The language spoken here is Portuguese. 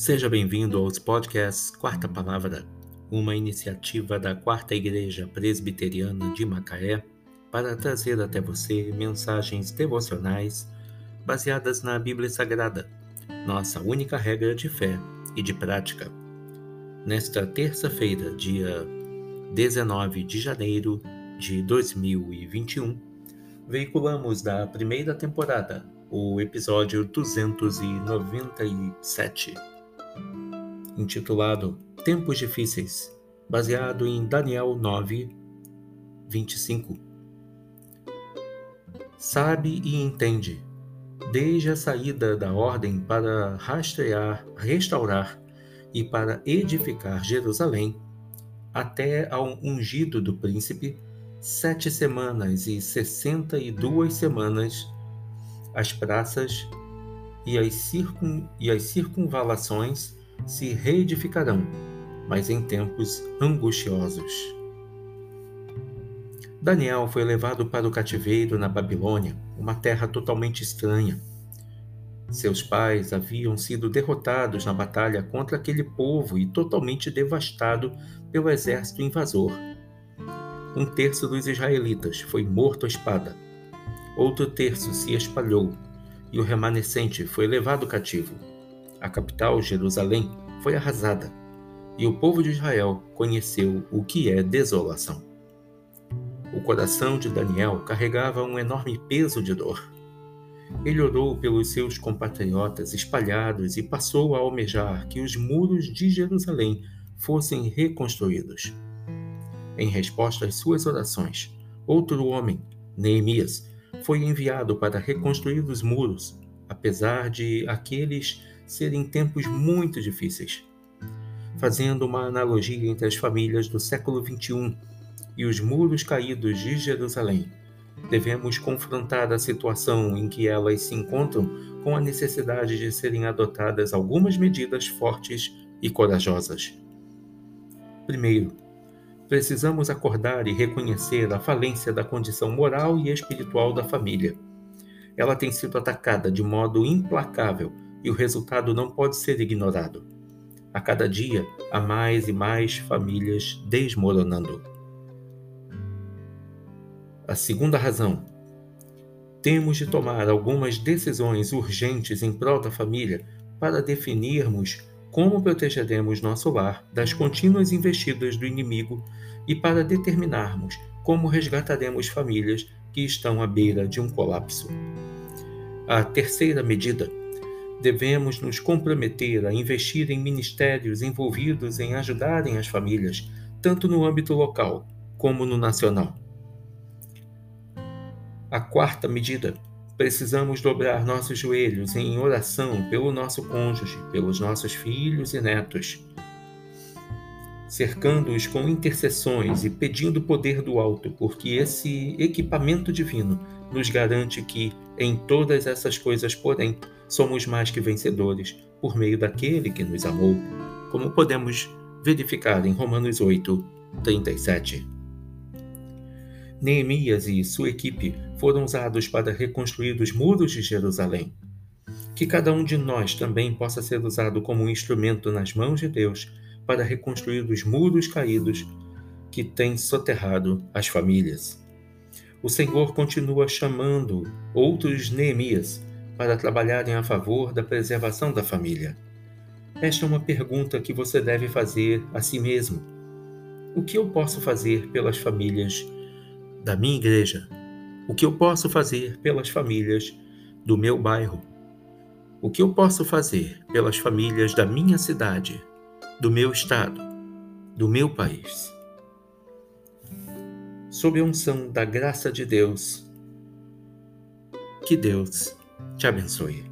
Seja bem-vindo aos podcasts Quarta Palavra, uma iniciativa da Quarta Igreja Presbiteriana de Macaé para trazer até você mensagens devocionais baseadas na Bíblia Sagrada, nossa única regra de fé e de prática. Nesta terça-feira, dia 19 de janeiro de 2021, veiculamos da primeira temporada o episódio 297 intitulado Tempos Difíceis, baseado em Daniel 9, 25. Sabe e entende, desde a saída da ordem para rastrear, restaurar e para edificar Jerusalém, até ao ungido do príncipe, sete semanas e sessenta e duas semanas, as praças e as, circun, e as circunvalações se reedificarão, mas em tempos angustiosos. Daniel foi levado para o cativeiro na Babilônia, uma terra totalmente estranha. Seus pais haviam sido derrotados na batalha contra aquele povo e totalmente devastado pelo exército invasor. Um terço dos israelitas foi morto à espada, outro terço se espalhou e o remanescente foi levado cativo. A capital, Jerusalém, foi arrasada, e o povo de Israel conheceu o que é desolação. O coração de Daniel carregava um enorme peso de dor. Ele orou pelos seus compatriotas espalhados e passou a almejar que os muros de Jerusalém fossem reconstruídos. Em resposta às suas orações, outro homem, Neemias, foi enviado para reconstruir os muros, apesar de aqueles serem tempos muito difíceis. Fazendo uma analogia entre as famílias do século XXI e os muros caídos de Jerusalém, devemos confrontar a situação em que elas se encontram com a necessidade de serem adotadas algumas medidas fortes e corajosas. Primeiro, precisamos acordar e reconhecer a falência da condição moral e espiritual da família. Ela tem sido atacada de modo implacável e o resultado não pode ser ignorado. A cada dia, há mais e mais famílias desmoronando. A segunda razão. Temos de tomar algumas decisões urgentes em prol da família para definirmos como protegeremos nosso lar das contínuas investidas do inimigo e para determinarmos como resgataremos famílias que estão à beira de um colapso. A terceira medida devemos nos comprometer a investir em ministérios envolvidos em ajudarem as famílias, tanto no âmbito local como no nacional. A quarta medida, precisamos dobrar nossos joelhos em oração pelo nosso cônjuge, pelos nossos filhos e netos, cercando-os com intercessões e pedindo o poder do alto, porque esse equipamento divino nos garante que, em todas essas coisas, porém, somos mais que vencedores por meio daquele que nos amou, como podemos verificar em Romanos 8, 37. Neemias e sua equipe foram usados para reconstruir os muros de Jerusalém. Que cada um de nós também possa ser usado como um instrumento nas mãos de Deus para reconstruir os muros caídos que têm soterrado as famílias. O Senhor continua chamando outros Neemias para trabalharem a favor da preservação da família. Esta é uma pergunta que você deve fazer a si mesmo. O que eu posso fazer pelas famílias da minha igreja? O que eu posso fazer pelas famílias do meu bairro? O que eu posso fazer pelas famílias da minha cidade, do meu estado, do meu país? Sob a unção da graça de Deus, que Deus Chávez